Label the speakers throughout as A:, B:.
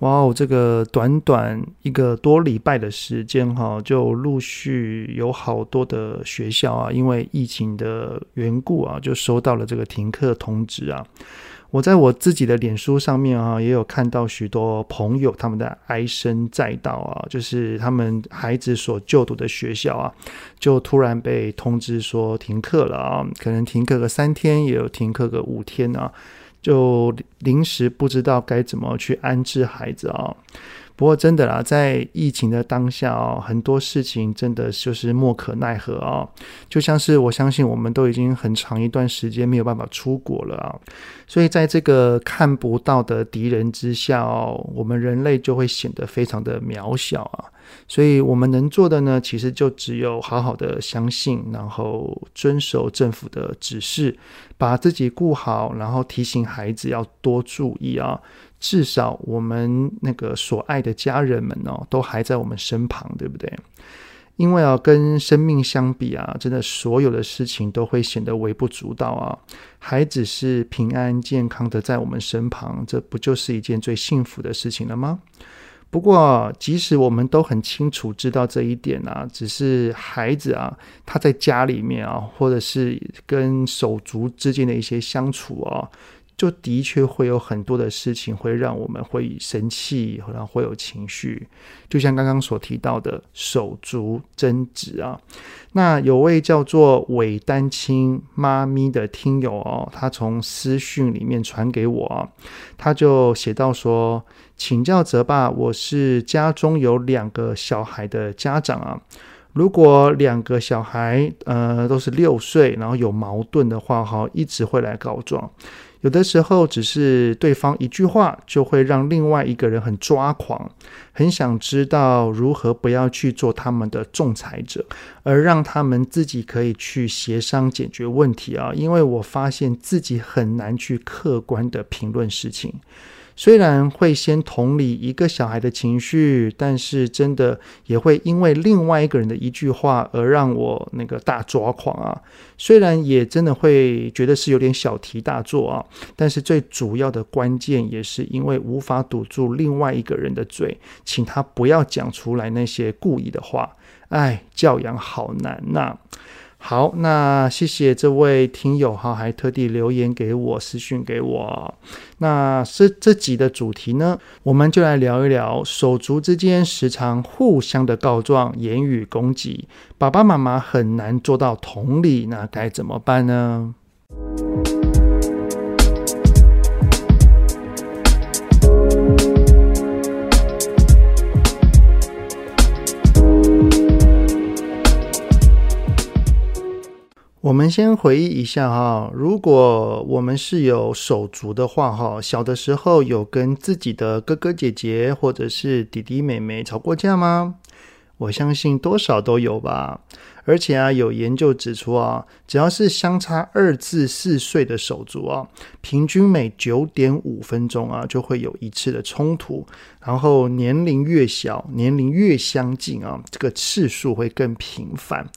A: 哇哦，这个短短一个多礼拜的时间哈，就陆续有好多的学校啊，因为疫情的缘故啊，就收到了这个停课通知啊。我在我自己的脸书上面啊，也有看到许多朋友他们的唉声载道啊，就是他们孩子所就读的学校啊，就突然被通知说停课了啊，可能停课个三天，也有停课个五天啊。就临时不知道该怎么去安置孩子啊。不过真的啦，在疫情的当下哦，很多事情真的就是莫可奈何啊。就像是我相信我们都已经很长一段时间没有办法出国了啊，所以在这个看不到的敌人之下哦，我们人类就会显得非常的渺小啊。所以我们能做的呢，其实就只有好好的相信，然后遵守政府的指示，把自己顾好，然后提醒孩子要多注意啊。至少我们那个所爱的家人们哦，都还在我们身旁，对不对？因为啊，跟生命相比啊，真的所有的事情都会显得微不足道啊。孩子是平安健康的在我们身旁，这不就是一件最幸福的事情了吗？不过，即使我们都很清楚知道这一点啊，只是孩子啊，他在家里面啊，或者是跟手足之间的一些相处啊。就的确会有很多的事情会让我们会生气，然后会有情绪，就像刚刚所提到的手足争执啊。那有位叫做伪单亲妈咪的听友哦，他从私讯里面传给我，他就写到说：“请教泽爸，我是家中有两个小孩的家长啊，如果两个小孩呃都是六岁，然后有矛盾的话哈，一直会来告状。”有的时候，只是对方一句话，就会让另外一个人很抓狂，很想知道如何不要去做他们的仲裁者，而让他们自己可以去协商解决问题啊！因为我发现自己很难去客观的评论事情。虽然会先同理一个小孩的情绪，但是真的也会因为另外一个人的一句话而让我那个大抓狂啊！虽然也真的会觉得是有点小题大做啊，但是最主要的关键也是因为无法堵住另外一个人的嘴，请他不要讲出来那些故意的话。哎，教养好难呐！好，那谢谢这位听友哈，还特地留言给我，私讯给我。那这这集的主题呢，我们就来聊一聊手足之间时常互相的告状、言语攻击，爸爸妈妈很难做到同理，那该怎么办呢？我们先回忆一下哈，如果我们是有手足的话哈，小的时候有跟自己的哥哥姐姐或者是弟弟妹妹吵过架吗？我相信多少都有吧。而且啊，有研究指出啊，只要是相差二至四岁的手足啊，平均每九点五分钟啊就会有一次的冲突，然后年龄越小，年龄越相近啊，这个次数会更频繁。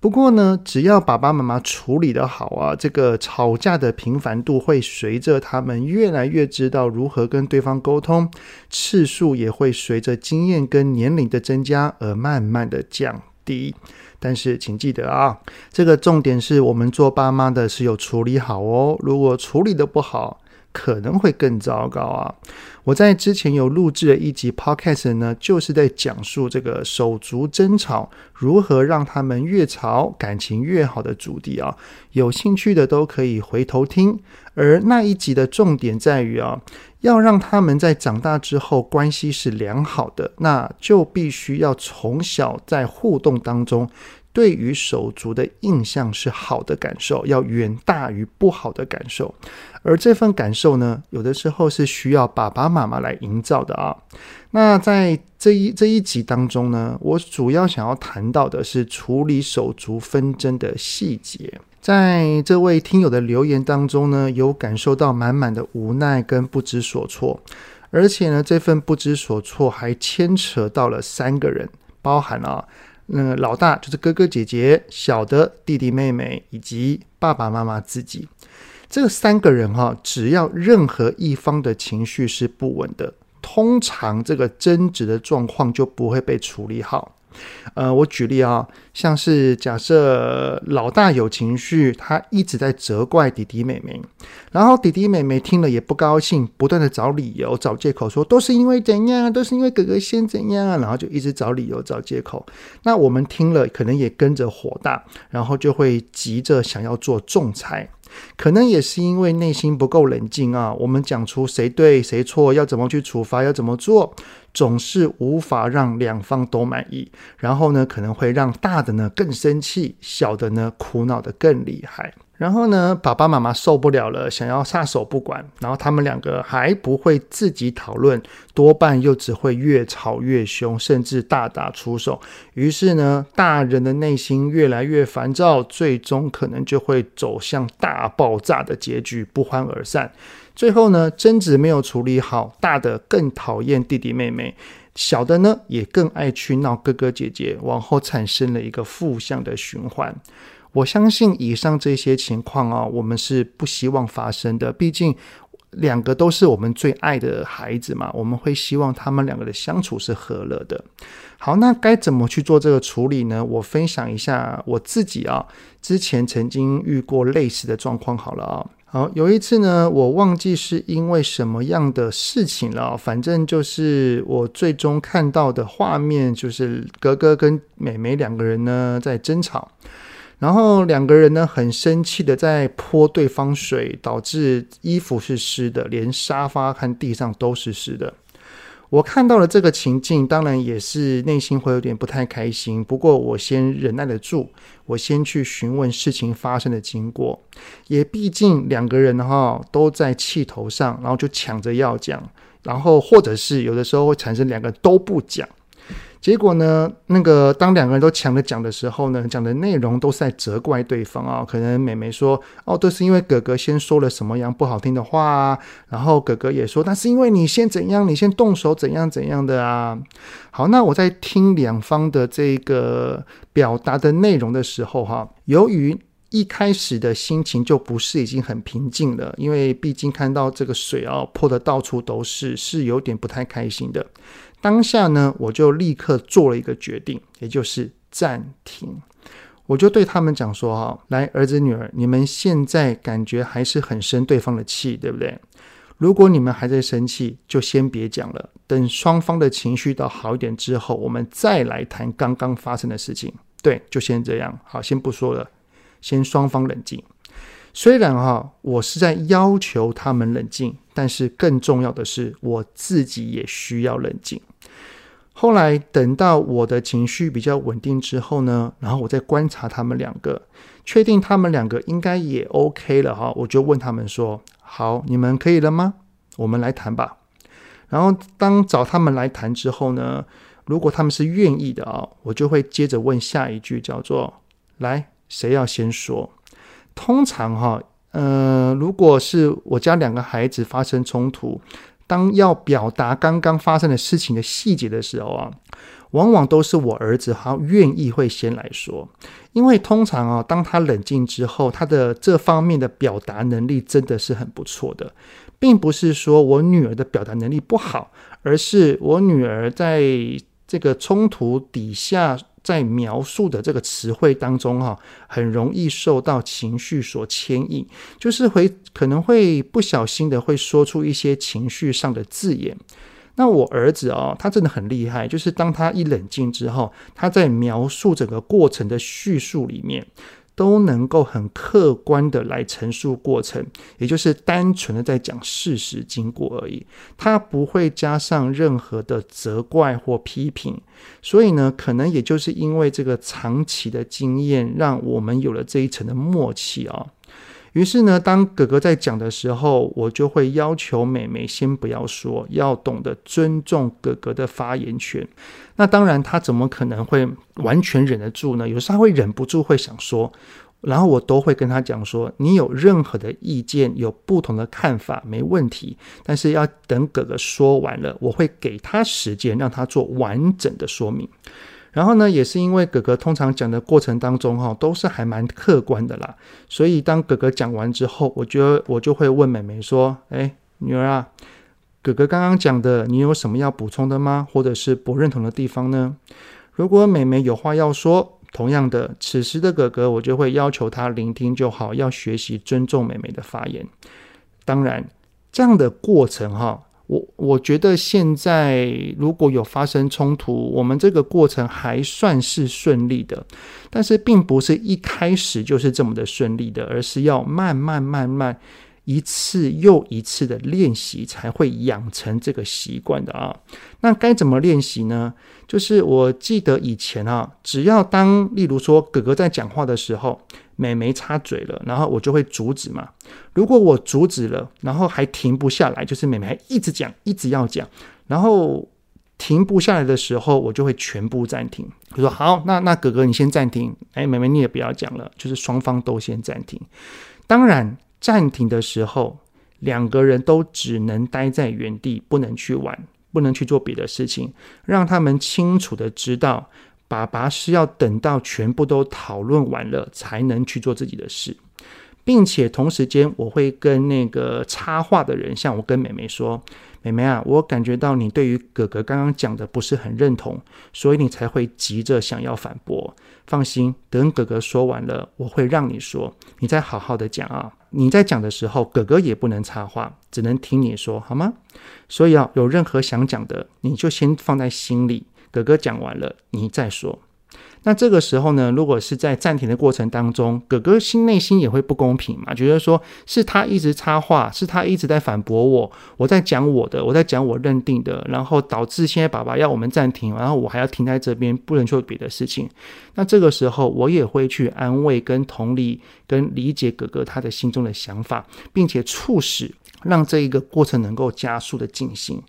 A: 不过呢，只要爸爸妈妈处理得好啊，这个吵架的频繁度会随着他们越来越知道如何跟对方沟通，次数也会随着经验跟年龄的增加而慢慢的降低。但是请记得啊，这个重点是我们做爸妈的是有处理好哦，如果处理得不好，可能会更糟糕啊！我在之前有录制了一集 Podcast 呢，就是在讲述这个手足争吵如何让他们越吵感情越好的主题啊。有兴趣的都可以回头听。而那一集的重点在于啊，要让他们在长大之后关系是良好的，那就必须要从小在互动当中对于手足的印象是好的感受，要远大于不好的感受。而这份感受呢，有的时候是需要爸爸妈妈来营造的啊。那在这一这一集当中呢，我主要想要谈到的是处理手足纷争的细节。在这位听友的留言当中呢，有感受到满满的无奈跟不知所措，而且呢，这份不知所措还牵扯到了三个人，包含了那个老大就是哥哥姐姐，小的弟弟妹妹以及爸爸妈妈自己。这三个人哈，只要任何一方的情绪是不稳的，通常这个争执的状况就不会被处理好。呃，我举例啊，像是假设老大有情绪，他一直在责怪弟弟妹妹，然后弟弟妹妹听了也不高兴，不断的找理由、找借口，说都是因为怎样，都是因为哥哥先怎样，然后就一直找理由、找借口。那我们听了可能也跟着火大，然后就会急着想要做仲裁。可能也是因为内心不够冷静啊，我们讲出谁对谁错，要怎么去处罚，要怎么做，总是无法让两方都满意。然后呢，可能会让大的呢更生气，小的呢苦恼的更厉害。然后呢，爸爸妈妈受不了了，想要撒手不管。然后他们两个还不会自己讨论，多半又只会越吵越凶，甚至大打出手。于是呢，大人的内心越来越烦躁，最终可能就会走向大爆炸的结局，不欢而散。最后呢，争执没有处理好，大的更讨厌弟弟妹妹，小的呢也更爱去闹哥哥姐姐，往后产生了一个负向的循环。我相信以上这些情况啊，我们是不希望发生的。毕竟两个都是我们最爱的孩子嘛，我们会希望他们两个的相处是和乐的。好，那该怎么去做这个处理呢？我分享一下我自己啊，之前曾经遇过类似的状况。好了啊，好，有一次呢，我忘记是因为什么样的事情了，反正就是我最终看到的画面，就是哥哥跟妹妹两个人呢在争吵。然后两个人呢，很生气的在泼对方水，导致衣服是湿的，连沙发和地上都是湿的。我看到了这个情境，当然也是内心会有点不太开心。不过我先忍耐得住，我先去询问事情发生的经过。也毕竟两个人哈都在气头上，然后就抢着要讲，然后或者是有的时候会产生两个都不讲。结果呢，那个当两个人都抢着讲的时候呢，讲的内容都是在责怪对方啊。可能妹妹说：“哦，都是因为哥哥先说了什么样不好听的话啊。”然后哥哥也说：“那是因为你先怎样，你先动手怎样怎样的啊。”好，那我在听两方的这个表达的内容的时候，哈，由于一开始的心情就不是已经很平静了，因为毕竟看到这个水啊泼得到处都是，是有点不太开心的。当下呢，我就立刻做了一个决定，也就是暂停。我就对他们讲说：“哈，来，儿子女儿，你们现在感觉还是很生对方的气，对不对？如果你们还在生气，就先别讲了。等双方的情绪都好一点之后，我们再来谈刚刚发生的事情。对，就先这样。好，先不说了，先双方冷静。虽然哈，我是在要求他们冷静，但是更重要的是，我自己也需要冷静。”后来等到我的情绪比较稳定之后呢，然后我再观察他们两个，确定他们两个应该也 OK 了哈，我就问他们说：“好，你们可以了吗？我们来谈吧。”然后当找他们来谈之后呢，如果他们是愿意的啊，我就会接着问下一句，叫做：“来，谁要先说？”通常哈，呃，如果是我家两个孩子发生冲突。当要表达刚刚发生的事情的细节的时候啊，往往都是我儿子哈愿意会先来说，因为通常啊，当他冷静之后，他的这方面的表达能力真的是很不错的，并不是说我女儿的表达能力不好，而是我女儿在这个冲突底下。在描述的这个词汇当中，哈，很容易受到情绪所牵引，就是会可能会不小心的会说出一些情绪上的字眼。那我儿子哦，他真的很厉害，就是当他一冷静之后，他在描述整个过程的叙述里面，都能够很客观的来陈述过程，也就是单纯的在讲事实经过而已，它不会加上任何的责怪或批评。所以呢，可能也就是因为这个长期的经验，让我们有了这一层的默契啊。于是呢，当哥哥在讲的时候，我就会要求妹妹先不要说，要懂得尊重哥哥的发言权。那当然，他怎么可能会完全忍得住呢？有时候他会忍不住会想说，然后我都会跟他讲说：“你有任何的意见，有不同的看法，没问题，但是要等哥哥说完了，我会给他时间，让他做完整的说明。”然后呢，也是因为哥哥通常讲的过程当中，哈，都是还蛮客观的啦。所以当哥哥讲完之后，我就我就会问妹妹说：“哎，女儿啊，哥哥刚刚讲的，你有什么要补充的吗？或者是不认同的地方呢？”如果妹妹有话要说，同样的，此时的哥哥我就会要求他聆听就好，要学习尊重妹妹的发言。当然，这样的过程，哈。我我觉得现在如果有发生冲突，我们这个过程还算是顺利的，但是并不是一开始就是这么的顺利的，而是要慢慢慢慢一次又一次的练习才会养成这个习惯的啊。那该怎么练习呢？就是我记得以前啊，只要当例如说哥哥在讲话的时候。妹妹插嘴了，然后我就会阻止嘛。如果我阻止了，然后还停不下来，就是妹妹还一直讲，一直要讲，然后停不下来的时候，我就会全部暂停。我说好，那那哥哥你先暂停，哎，妹妹你也不要讲了，就是双方都先暂停。当然，暂停的时候，两个人都只能待在原地，不能去玩，不能去做别的事情，让他们清楚的知道。爸爸是要等到全部都讨论完了，才能去做自己的事，并且同时间，我会跟那个插话的人，像我跟妹妹说：“妹妹啊，我感觉到你对于哥哥刚刚讲的不是很认同，所以你才会急着想要反驳。放心，等哥哥说完了，我会让你说，你再好好的讲啊。你在讲的时候，哥哥也不能插话，只能听你说，好吗？所以啊，有任何想讲的，你就先放在心里。”哥哥讲完了，你再说。那这个时候呢，如果是在暂停的过程当中，哥哥心内心也会不公平嘛，觉得说是他一直插话，是他一直在反驳我，我在讲我的，我在讲我认定的，然后导致现在爸爸要我们暂停，然后我还要停在这边，不能做别的事情。那这个时候，我也会去安慰、跟同理、跟理解哥哥他的心中的想法，并且促使让这一个过程能够加速的进行。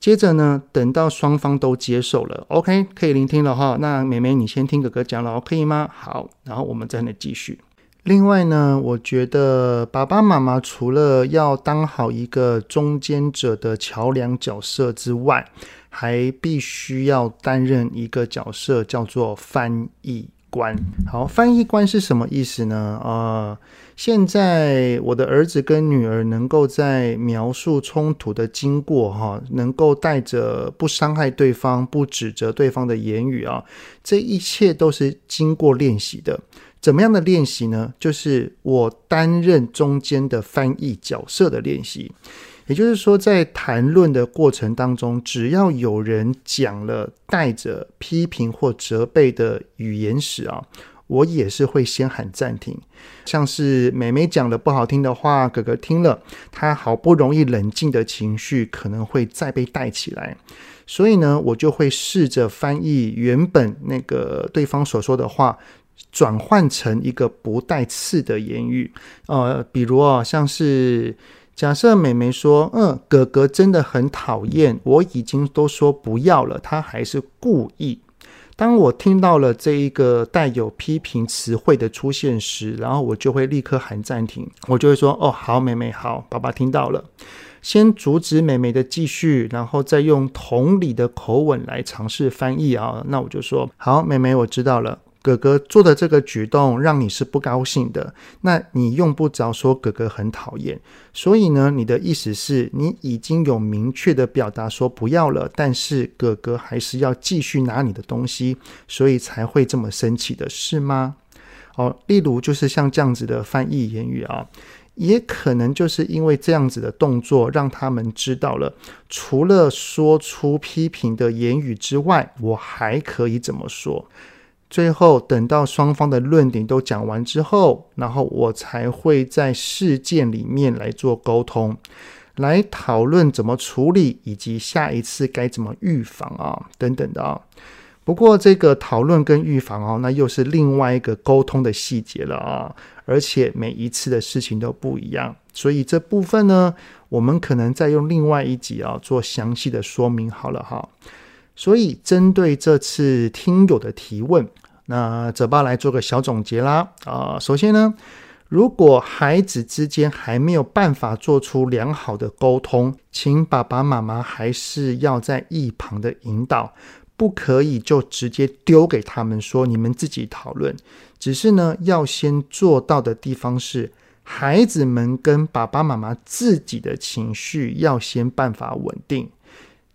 A: 接着呢，等到双方都接受了，OK，可以聆听了哈。那妹妹，你先听哥哥讲了，可以吗？好，然后我们再来继续。另外呢，我觉得爸爸妈妈除了要当好一个中间者的桥梁角色之外，还必须要担任一个角色，叫做翻译官。好，翻译官是什么意思呢？呃。现在我的儿子跟女儿能够在描述冲突的经过，哈，能够带着不伤害对方、不指责对方的言语啊，这一切都是经过练习的。怎么样的练习呢？就是我担任中间的翻译角色的练习。也就是说，在谈论的过程当中，只要有人讲了带着批评或责备的语言时啊。我也是会先喊暂停，像是妹妹讲了不好听的话，哥哥听了，他好不容易冷静的情绪可能会再被带起来，所以呢，我就会试着翻译原本那个对方所说的话，转换成一个不带刺的言语。呃，比如啊，像是假设美美说，嗯，哥哥真的很讨厌，我已经都说不要了，他还是故意。当我听到了这一个带有批评词汇的出现时，然后我就会立刻喊暂停，我就会说：“哦，好，妹妹，好，爸爸听到了。”先阻止妹妹的继续，然后再用同理的口吻来尝试翻译啊。那我就说：“好，妹妹，我知道了。”哥哥做的这个举动让你是不高兴的，那你用不着说哥哥很讨厌。所以呢，你的意思是你已经有明确的表达说不要了，但是哥哥还是要继续拿你的东西，所以才会这么生气的是吗？哦，例如就是像这样子的翻译言语啊，也可能就是因为这样子的动作，让他们知道了，除了说出批评的言语之外，我还可以怎么说。最后等到双方的论点都讲完之后，然后我才会在事件里面来做沟通，来讨论怎么处理，以及下一次该怎么预防啊，等等的啊。不过这个讨论跟预防哦，那又是另外一个沟通的细节了啊，而且每一次的事情都不一样，所以这部分呢，我们可能再用另外一集啊做详细的说明好了哈。所以针对这次听友的提问，那泽爸来做个小总结啦啊。首先呢，如果孩子之间还没有办法做出良好的沟通，请爸爸妈妈还是要在一旁的引导。不可以就直接丢给他们说，你们自己讨论，只是呢，要先做到的地方是孩子们跟爸爸妈妈自己的情绪要先办法稳定。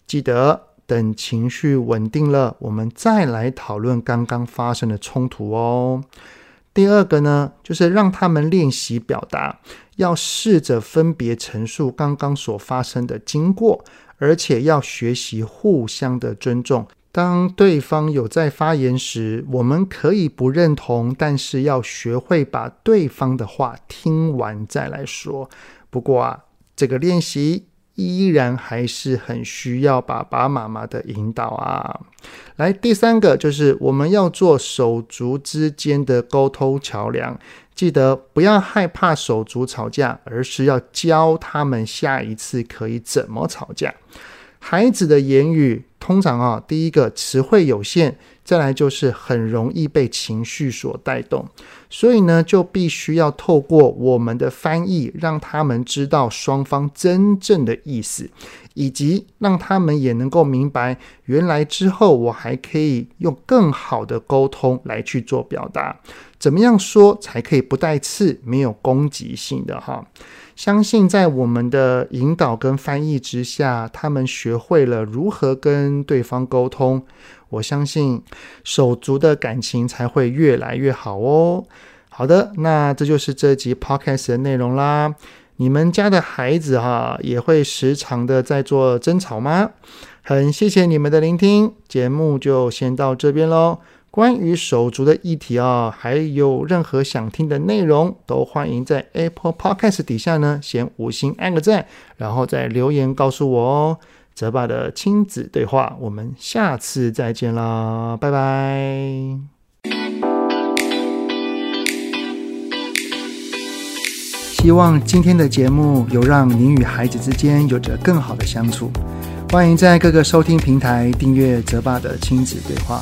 A: 记得等情绪稳定了，我们再来讨论刚刚发生的冲突哦。第二个呢，就是让他们练习表达，要试着分别陈述刚刚所发生的经过，而且要学习互相的尊重。当对方有在发言时，我们可以不认同，但是要学会把对方的话听完再来说。不过啊，这个练习依然还是很需要爸爸妈妈的引导啊。来，第三个就是我们要做手足之间的沟通桥梁，记得不要害怕手足吵架，而是要教他们下一次可以怎么吵架。孩子的言语通常啊，第一个词汇有限，再来就是很容易被情绪所带动，所以呢，就必须要透过我们的翻译，让他们知道双方真正的意思，以及让他们也能够明白，原来之后我还可以用更好的沟通来去做表达，怎么样说才可以不带刺，没有攻击性的哈。相信在我们的引导跟翻译之下，他们学会了如何跟对方沟通。我相信手足的感情才会越来越好哦。好的，那这就是这集 Podcast 的内容啦。你们家的孩子哈也会时常的在做争吵吗？很谢谢你们的聆听，节目就先到这边喽。关于手足的议题啊，还有任何想听的内容，都欢迎在 Apple Podcast 底下呢，先五星按个赞，然后再留言告诉我哦。泽爸的亲子对话，我们下次再见啦，拜拜。希望今天的节目有让您与孩子之间有着更好的相处。欢迎在各个收听平台订阅泽爸的亲子对话。